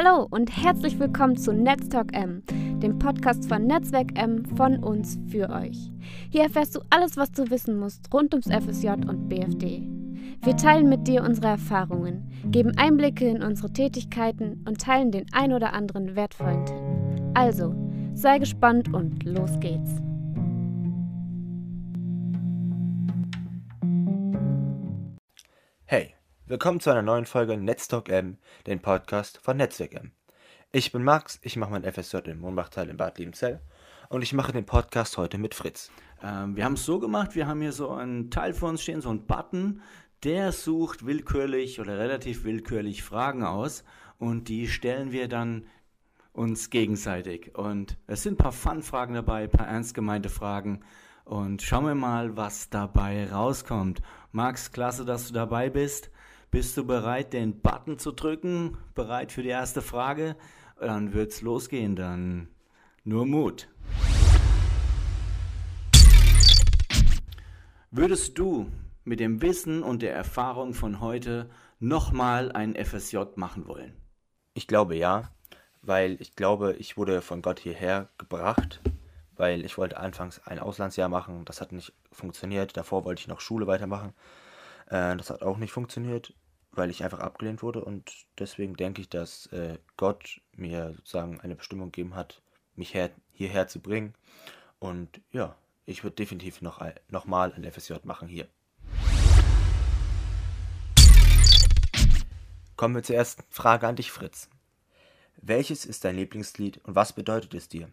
Hallo und herzlich willkommen zu Netztalk M, dem Podcast von Netzwerk M von uns für euch. Hier erfährst du alles, was du wissen musst rund ums FSJ und BFD. Wir teilen mit dir unsere Erfahrungen, geben Einblicke in unsere Tätigkeiten und teilen den ein oder anderen wertvollen Tipp. Also, sei gespannt und los geht's. Hey, willkommen zu einer neuen Folge Netztalk M, den Podcast von Netzwerk M. Ich bin Max, ich mache mein FSJ in Mohnbachtal in Bad Liebenzell und ich mache den Podcast heute mit Fritz. Ähm, wir haben es so gemacht, wir haben hier so einen Teil vor uns stehen, so einen Button, der sucht willkürlich oder relativ willkürlich Fragen aus und die stellen wir dann uns gegenseitig. Und es sind ein paar Fun-Fragen dabei, ein paar ernst gemeinte Fragen. Und schauen wir mal, was dabei rauskommt. Max, klasse, dass du dabei bist. Bist du bereit, den Button zu drücken? Bereit für die erste Frage? Dann wird's losgehen. Dann nur Mut. Würdest du mit dem Wissen und der Erfahrung von heute nochmal ein FSJ machen wollen? Ich glaube ja, weil ich glaube, ich wurde von Gott hierher gebracht, weil ich wollte anfangs ein Auslandsjahr machen, das hat nicht funktioniert. Davor wollte ich noch Schule weitermachen, äh, das hat auch nicht funktioniert, weil ich einfach abgelehnt wurde und deswegen denke ich, dass äh, Gott mir sozusagen eine Bestimmung gegeben hat, mich her hierher zu bringen und ja, ich würde definitiv noch, noch mal ein FSJ machen hier. Kommen wir zur ersten Frage an dich, Fritz. Welches ist dein Lieblingslied und was bedeutet es dir?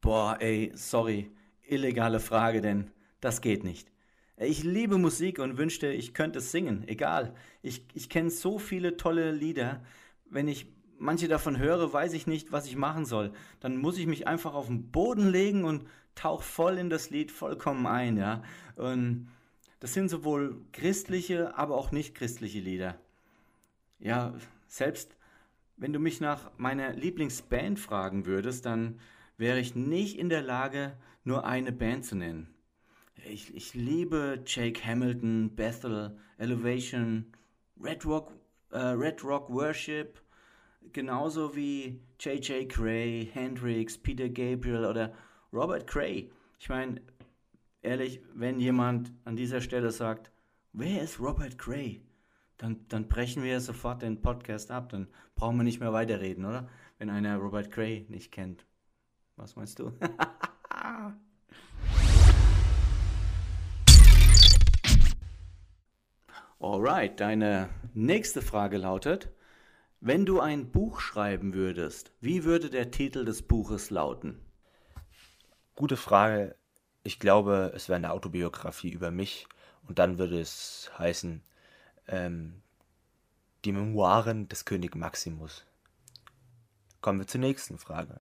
Boah, ey, sorry. Illegale Frage, denn das geht nicht. Ich liebe Musik und wünschte, ich könnte singen. Egal. Ich, ich kenne so viele tolle Lieder. Wenn ich manche davon höre, weiß ich nicht, was ich machen soll. Dann muss ich mich einfach auf den Boden legen und tauche voll in das Lied vollkommen ein, ja. Und das sind sowohl christliche, aber auch nicht christliche Lieder ja, selbst wenn du mich nach meiner Lieblingsband fragen würdest, dann wäre ich nicht in der Lage, nur eine Band zu nennen. Ich, ich liebe Jake Hamilton, Bethel, Elevation, Red Rock, äh, Red Rock Worship, genauso wie J.J. Cray, Hendrix, Peter Gabriel oder Robert Cray. Ich meine, ehrlich, wenn jemand an dieser Stelle sagt, wer ist Robert Cray? dann, dann brechen wir sofort den Podcast ab. Dann brauchen wir nicht mehr weiterreden, oder? Wenn einer Robert Gray nicht kennt. Was meinst du? Alright, deine nächste Frage lautet, wenn du ein Buch schreiben würdest, wie würde der Titel des Buches lauten? Gute Frage. Ich glaube, es wäre eine Autobiografie über mich und dann würde es heißen ähm, die Memoiren des König Maximus. Kommen wir zur nächsten Frage.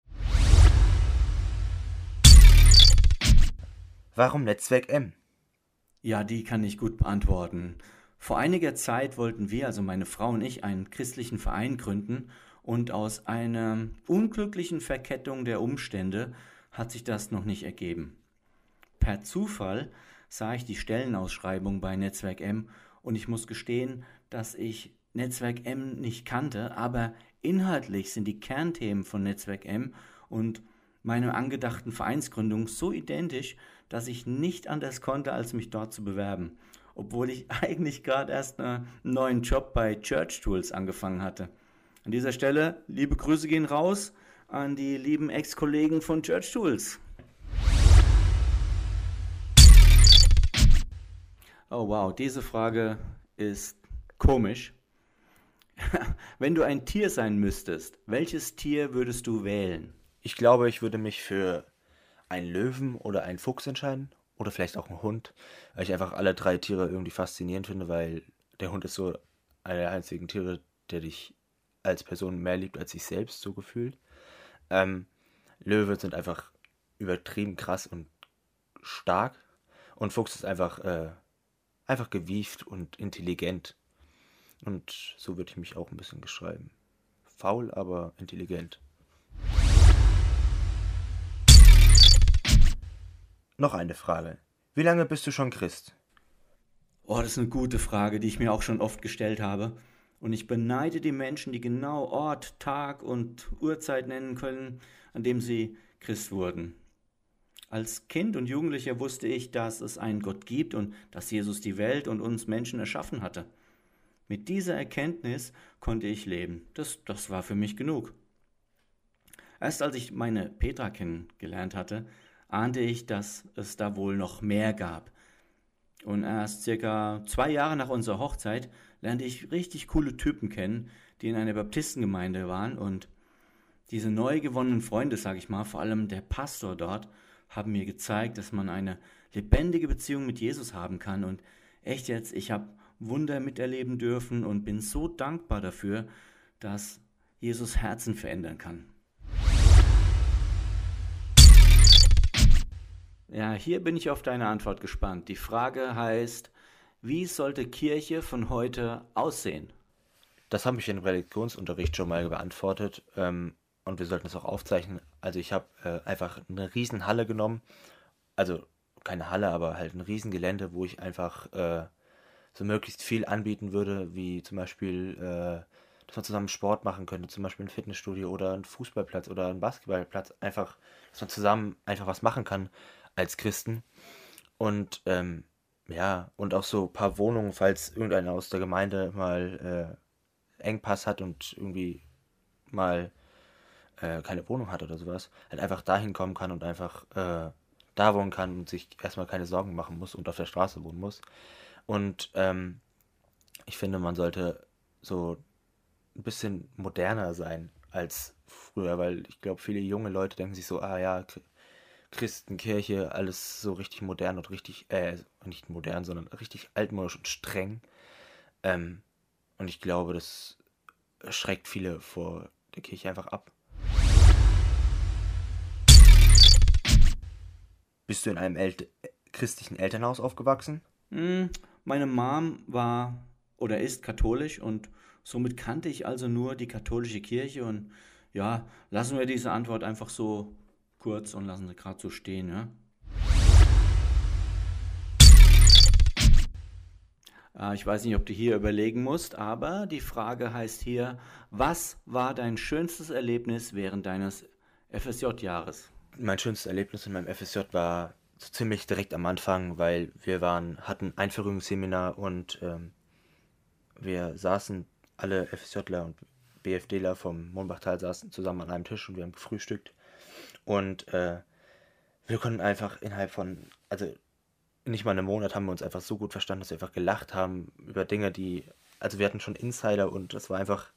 Warum Netzwerk M? Ja, die kann ich gut beantworten. Vor einiger Zeit wollten wir, also meine Frau und ich, einen christlichen Verein gründen und aus einer unglücklichen Verkettung der Umstände hat sich das noch nicht ergeben. Per Zufall sah ich die Stellenausschreibung bei Netzwerk M und ich muss gestehen, dass ich Netzwerk M nicht kannte, aber inhaltlich sind die Kernthemen von Netzwerk M und meiner angedachten Vereinsgründung so identisch, dass ich nicht anders konnte, als mich dort zu bewerben, obwohl ich eigentlich gerade erst einen neuen Job bei Church Tools angefangen hatte. An dieser Stelle, liebe Grüße gehen raus an die lieben Ex-Kollegen von Church Tools. Oh wow, diese Frage ist komisch. Wenn du ein Tier sein müsstest, welches Tier würdest du wählen? Ich glaube, ich würde mich für einen Löwen oder einen Fuchs entscheiden. Oder vielleicht auch einen Hund. Weil ich einfach alle drei Tiere irgendwie faszinierend finde, weil der Hund ist so einer der einzigen Tiere, der dich als Person mehr liebt als sich selbst, so gefühlt. Ähm, Löwe sind einfach übertrieben krass und stark. Und Fuchs ist einfach äh, einfach gewieft und intelligent. Und so würde ich mich auch ein bisschen beschreiben. Faul, aber intelligent. Noch eine Frage. Wie lange bist du schon Christ? Oh, das ist eine gute Frage, die ich mir auch schon oft gestellt habe. Und ich beneide die Menschen, die genau Ort, Tag und Uhrzeit nennen können, an dem sie Christ wurden. Als Kind und Jugendlicher wusste ich, dass es einen Gott gibt und dass Jesus die Welt und uns Menschen erschaffen hatte. Mit dieser Erkenntnis konnte ich leben. Das, das war für mich genug. Erst als ich meine Petra kennengelernt hatte, ahnte ich, dass es da wohl noch mehr gab. Und erst circa zwei Jahre nach unserer Hochzeit lernte ich richtig coole Typen kennen, die in einer Baptistengemeinde waren und diese neu gewonnenen Freunde, sage ich mal, vor allem der Pastor dort, haben mir gezeigt, dass man eine lebendige Beziehung mit Jesus haben kann. Und echt jetzt, ich habe Wunder miterleben dürfen und bin so dankbar dafür, dass Jesus Herzen verändern kann. Ja, hier bin ich auf deine Antwort gespannt. Die Frage heißt, wie sollte Kirche von heute aussehen? Das habe ich im Religionsunterricht schon mal beantwortet ähm, und wir sollten es auch aufzeichnen. Also ich habe äh, einfach eine riesen Halle genommen, also keine Halle, aber halt ein riesen Gelände, wo ich einfach äh, so möglichst viel anbieten würde, wie zum Beispiel, äh, dass man zusammen Sport machen könnte, zum Beispiel ein Fitnessstudio oder ein Fußballplatz oder ein Basketballplatz, einfach, dass man zusammen einfach was machen kann als Christen. Und ähm, ja, und auch so ein paar Wohnungen, falls irgendeiner aus der Gemeinde mal äh, Engpass hat und irgendwie mal äh, keine Wohnung hat oder sowas, halt einfach dahin kommen kann und einfach äh, da wohnen kann und sich erstmal keine Sorgen machen muss und auf der Straße wohnen muss. Und ähm, ich finde, man sollte so ein bisschen moderner sein als früher, weil ich glaube, viele junge Leute denken sich so, ah ja, Christenkirche, alles so richtig modern und richtig, äh, nicht modern, sondern richtig altmodisch und streng. Ähm, und ich glaube, das schreckt viele vor der Kirche einfach ab. Bist du in einem El christlichen Elternhaus aufgewachsen? Hm, meine Mom war oder ist katholisch und somit kannte ich also nur die katholische Kirche und ja, lassen wir diese Antwort einfach so kurz und lassen sie gerade so stehen, ja. Ah, ich weiß nicht, ob du hier überlegen musst, aber die Frage heißt hier, was war dein schönstes Erlebnis während deines FSJ-Jahres? Mein schönstes Erlebnis in meinem FSJ war so ziemlich direkt am Anfang, weil wir waren, hatten Einführungsseminar und ähm, wir saßen alle FSJler und BFDler vom Mohnbachtal saßen zusammen an einem Tisch und wir haben gefrühstückt und äh, wir konnten einfach innerhalb von, also nicht mal einen Monat haben wir uns einfach so gut verstanden, dass wir einfach gelacht haben über Dinge, die, also wir hatten schon Insider und es war einfach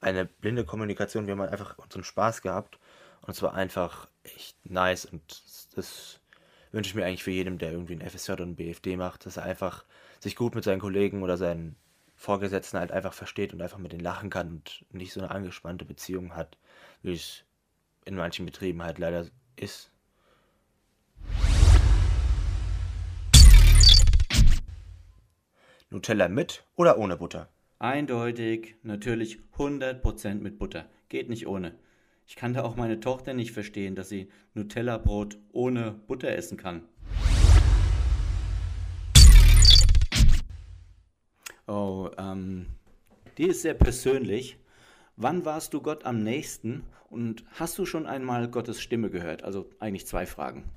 eine blinde Kommunikation. Wir haben einfach unseren Spaß gehabt und es war einfach echt nice und das wünsche ich mir eigentlich für jedem, der irgendwie ein FSJ oder ein BFD macht, dass er einfach sich gut mit seinen Kollegen oder seinen Vorgesetzten halt einfach versteht und einfach mit denen lachen kann und nicht so eine angespannte Beziehung hat, wie es in manchen Betrieben halt leider ist. Nutella mit oder ohne Butter? Eindeutig, natürlich 100% mit Butter. Geht nicht ohne. Ich kann da auch meine Tochter nicht verstehen, dass sie Nutella-Brot ohne Butter essen kann. Oh, ähm, die ist sehr persönlich. Wann warst du Gott am nächsten und hast du schon einmal Gottes Stimme gehört? Also eigentlich zwei Fragen.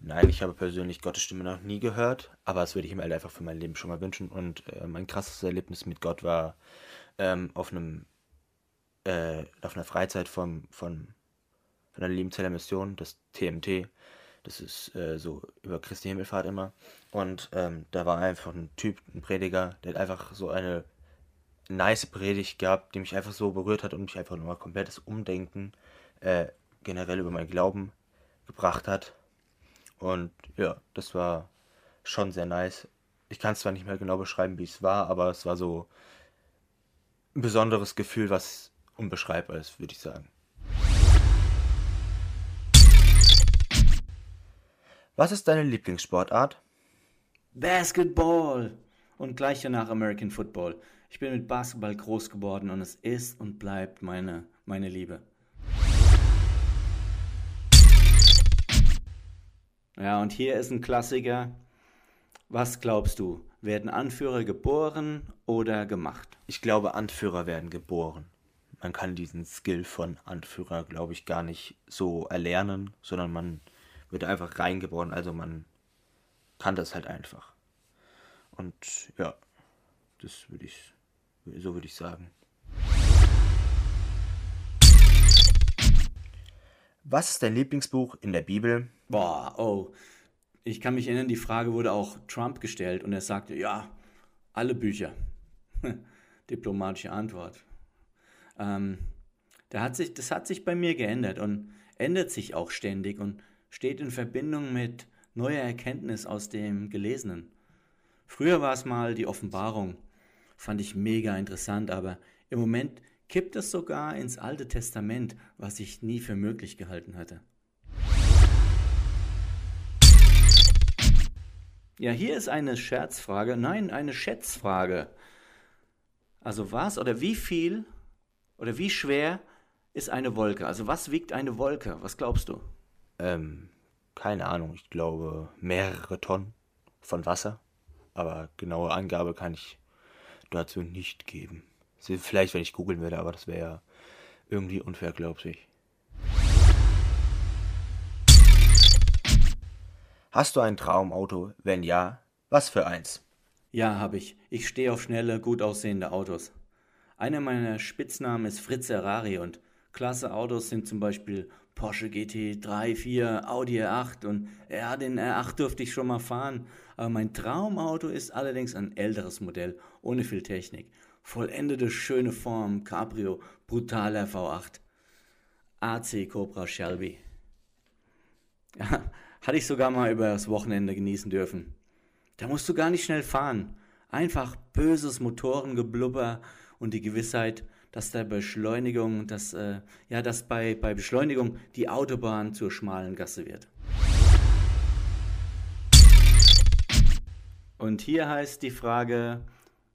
Nein, ich habe persönlich Gottes Stimme noch nie gehört, aber das würde ich mir halt einfach für mein Leben schon mal wünschen. Und äh, mein krasses Erlebnis mit Gott war ähm, auf einem äh, auf einer Freizeit vom, von, von der Liebenzeller Mission, das TMT. Das ist äh, so über Christi Himmelfahrt immer. Und ähm, da war einfach ein Typ, ein Prediger, der hat einfach so eine nice Predigt gehabt, die mich einfach so berührt hat und mich einfach nochmal komplettes Umdenken äh, generell über meinen Glauben gebracht hat. Und ja, das war schon sehr nice. Ich kann es zwar nicht mehr genau beschreiben, wie es war, aber es war so ein besonderes Gefühl, was unbeschreibbar ist, würde ich sagen. Was ist deine Lieblingssportart? Basketball und gleich danach American Football. Ich bin mit Basketball groß geworden und es ist und bleibt meine, meine Liebe. Ja, und hier ist ein Klassiker. Was glaubst du? Werden Anführer geboren oder gemacht? Ich glaube, Anführer werden geboren. Man kann diesen Skill von Anführer, glaube ich, gar nicht so erlernen, sondern man wird einfach reingeboren. Also man kann das halt einfach. Und ja, das würde ich, so würde ich sagen. Was ist dein Lieblingsbuch in der Bibel? Boah, oh. Ich kann mich erinnern, die Frage wurde auch Trump gestellt und er sagte, ja, alle Bücher. Diplomatische Antwort. Ähm, da hat sich, das hat sich bei mir geändert und ändert sich auch ständig und steht in Verbindung mit neuer Erkenntnis aus dem Gelesenen. Früher war es mal die Offenbarung, fand ich mega interessant, aber im Moment kippt es sogar ins Alte Testament, was ich nie für möglich gehalten hatte. Ja, hier ist eine Scherzfrage, nein, eine Schätzfrage. Also was oder wie viel oder wie schwer ist eine Wolke? Also was wiegt eine Wolke? Was glaubst du? Ähm, keine Ahnung, ich glaube mehrere Tonnen von Wasser. Aber genaue Angabe kann ich dazu nicht geben. Vielleicht, wenn ich googeln würde, aber das wäre ja irgendwie unfair, glaube ich. Hast du ein Traumauto? Wenn ja, was für eins? Ja, habe ich. Ich stehe auf schnelle, gut aussehende Autos. Einer meiner Spitznamen ist Fritz Ferrari und klasse Autos sind zum Beispiel Porsche GT3, 4, Audi R8 und ja, den R8 durfte ich schon mal fahren. Aber mein Traumauto ist allerdings ein älteres Modell, ohne viel Technik. Vollendete schöne Form, Cabrio, brutaler V8. AC Cobra Shelby. Ja, hatte ich sogar mal über das Wochenende genießen dürfen. Da musst du gar nicht schnell fahren. Einfach böses Motorengeblubber und die Gewissheit, dass der Beschleunigung, dass, äh, ja, dass bei, bei Beschleunigung die Autobahn zur schmalen Gasse wird. Und hier heißt die Frage,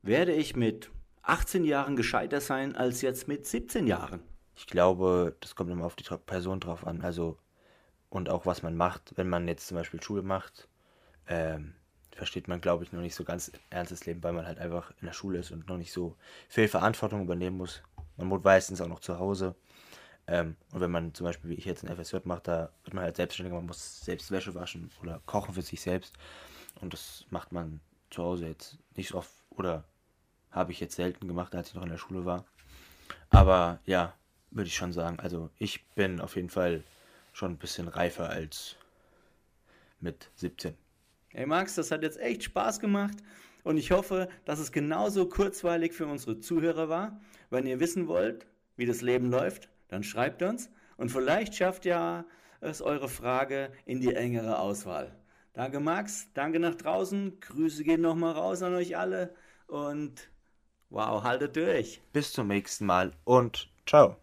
werde ich mit 18 Jahren gescheiter sein als jetzt mit 17 Jahren? Ich glaube, das kommt immer auf die Person drauf an. Also und auch was man macht, wenn man jetzt zum Beispiel Schule macht, ähm, versteht man, glaube ich, noch nicht so ganz ernstes Leben, weil man halt einfach in der Schule ist und noch nicht so viel Verantwortung übernehmen muss. Man wohnt meistens auch noch zu Hause. Ähm, und wenn man zum Beispiel, wie ich jetzt ein FSJ mache, da wird man halt selbstständiger, man muss selbst Wäsche waschen oder kochen für sich selbst. Und das macht man zu Hause jetzt nicht so oft oder habe ich jetzt selten gemacht, als ich noch in der Schule war. Aber ja, würde ich schon sagen. Also ich bin auf jeden Fall schon ein bisschen reifer als mit 17. Hey Max, das hat jetzt echt Spaß gemacht und ich hoffe, dass es genauso kurzweilig für unsere Zuhörer war. Wenn ihr wissen wollt, wie das Leben läuft, dann schreibt uns und vielleicht schafft ja es eure Frage in die engere Auswahl. Danke Max, danke nach draußen, Grüße gehen nochmal raus an euch alle und wow, haltet durch. Bis zum nächsten Mal und ciao.